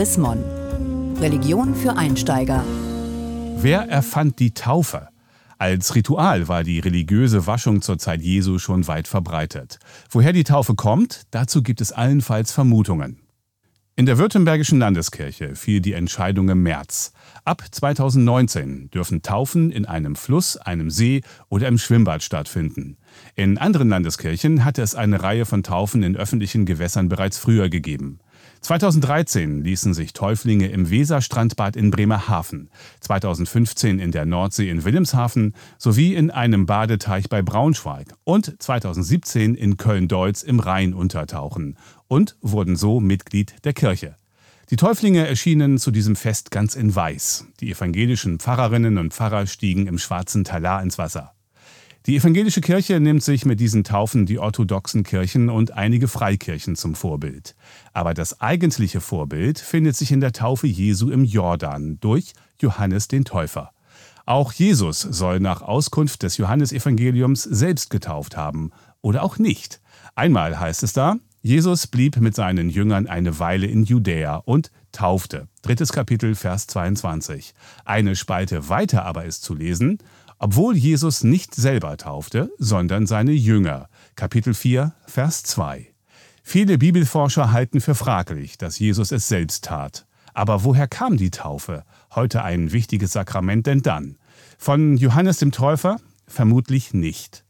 Chris Mon. Religion für Einsteiger. Wer erfand die Taufe? Als Ritual war die religiöse Waschung zur Zeit Jesu schon weit verbreitet. Woher die Taufe kommt, dazu gibt es allenfalls Vermutungen. In der Württembergischen Landeskirche fiel die Entscheidung im März. Ab 2019 dürfen Taufen in einem Fluss, einem See oder im Schwimmbad stattfinden. In anderen Landeskirchen hatte es eine Reihe von Taufen in öffentlichen Gewässern bereits früher gegeben. 2013 ließen sich Täuflinge im Weserstrandbad in Bremerhaven, 2015 in der Nordsee in Wilhelmshaven sowie in einem Badeteich bei Braunschweig und 2017 in Köln-Deutz im Rhein untertauchen und wurden so Mitglied der Kirche. Die Täuflinge erschienen zu diesem Fest ganz in Weiß. Die evangelischen Pfarrerinnen und Pfarrer stiegen im schwarzen Talar ins Wasser. Die evangelische Kirche nimmt sich mit diesen Taufen die orthodoxen Kirchen und einige Freikirchen zum Vorbild. Aber das eigentliche Vorbild findet sich in der Taufe Jesu im Jordan durch Johannes den Täufer. Auch Jesus soll nach Auskunft des Johannesevangeliums selbst getauft haben oder auch nicht. Einmal heißt es da, Jesus blieb mit seinen Jüngern eine Weile in Judäa und taufte. Drittes Kapitel, Vers 22. Eine Spalte weiter aber ist zu lesen, obwohl Jesus nicht selber taufte, sondern seine Jünger. Kapitel 4, Vers 2. Viele Bibelforscher halten für fraglich, dass Jesus es selbst tat. Aber woher kam die Taufe? Heute ein wichtiges Sakrament denn dann? Von Johannes dem Täufer? Vermutlich nicht.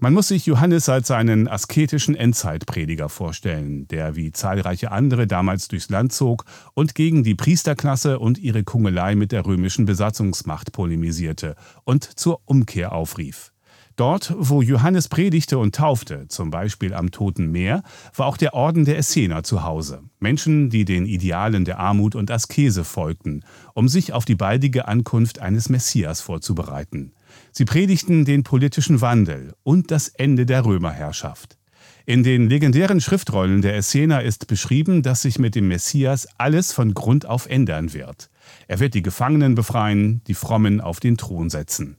Man muss sich Johannes als einen asketischen Endzeitprediger vorstellen, der wie zahlreiche andere damals durchs Land zog und gegen die Priesterklasse und ihre Kungelei mit der römischen Besatzungsmacht polemisierte und zur Umkehr aufrief. Dort, wo Johannes predigte und taufte, zum Beispiel am Toten Meer, war auch der Orden der Essener zu Hause. Menschen, die den Idealen der Armut und Askese folgten, um sich auf die baldige Ankunft eines Messias vorzubereiten. Sie predigten den politischen Wandel und das Ende der Römerherrschaft. In den legendären Schriftrollen der Essener ist beschrieben, dass sich mit dem Messias alles von Grund auf ändern wird. Er wird die Gefangenen befreien, die Frommen auf den Thron setzen.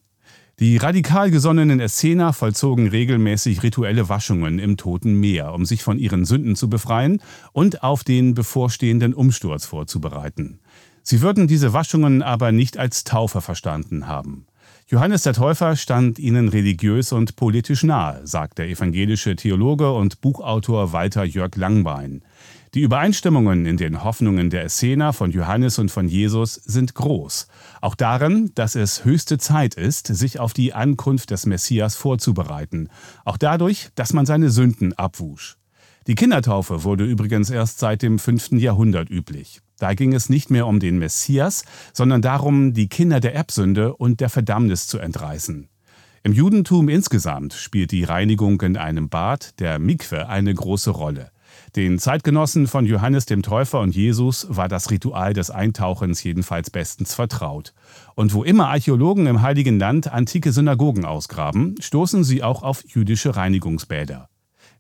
Die radikal gesonnenen Essener vollzogen regelmäßig rituelle Waschungen im Toten Meer, um sich von ihren Sünden zu befreien und auf den bevorstehenden Umsturz vorzubereiten. Sie würden diese Waschungen aber nicht als Taufe verstanden haben. Johannes der Täufer stand ihnen religiös und politisch nahe, sagt der evangelische Theologe und Buchautor Walter Jörg Langbein. Die Übereinstimmungen in den Hoffnungen der Essener von Johannes und von Jesus sind groß. Auch darin, dass es höchste Zeit ist, sich auf die Ankunft des Messias vorzubereiten. Auch dadurch, dass man seine Sünden abwusch. Die Kindertaufe wurde übrigens erst seit dem 5. Jahrhundert üblich. Da ging es nicht mehr um den Messias, sondern darum, die Kinder der Erbsünde und der Verdammnis zu entreißen. Im Judentum insgesamt spielt die Reinigung in einem Bad, der Mikwe, eine große Rolle. Den Zeitgenossen von Johannes dem Täufer und Jesus war das Ritual des Eintauchens jedenfalls bestens vertraut. Und wo immer Archäologen im Heiligen Land antike Synagogen ausgraben, stoßen sie auch auf jüdische Reinigungsbäder.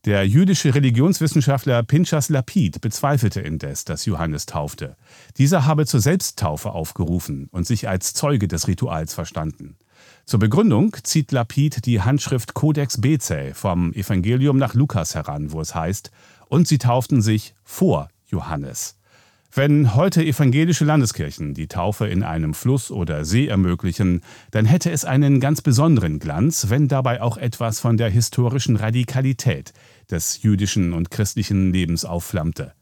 Der jüdische Religionswissenschaftler Pinchas Lapid bezweifelte indes, dass Johannes taufte. Dieser habe zur Selbsttaufe aufgerufen und sich als Zeuge des Rituals verstanden. Zur Begründung zieht Lapid die Handschrift Codex Bezae vom Evangelium nach Lukas heran, wo es heißt, und sie tauften sich vor Johannes. Wenn heute evangelische Landeskirchen die Taufe in einem Fluss oder See ermöglichen, dann hätte es einen ganz besonderen Glanz, wenn dabei auch etwas von der historischen Radikalität des jüdischen und christlichen Lebens aufflammte.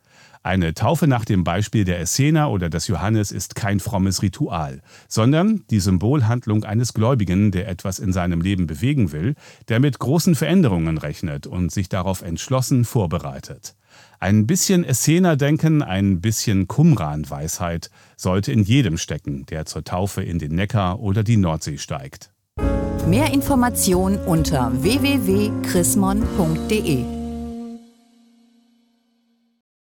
Eine Taufe nach dem Beispiel der Essener oder des Johannes ist kein frommes Ritual, sondern die Symbolhandlung eines Gläubigen, der etwas in seinem Leben bewegen will, der mit großen Veränderungen rechnet und sich darauf entschlossen vorbereitet. Ein bisschen Essener-Denken, ein bisschen Qumran-Weisheit sollte in jedem stecken, der zur Taufe in den Neckar oder die Nordsee steigt. Mehr Informationen unter www.chrismon.de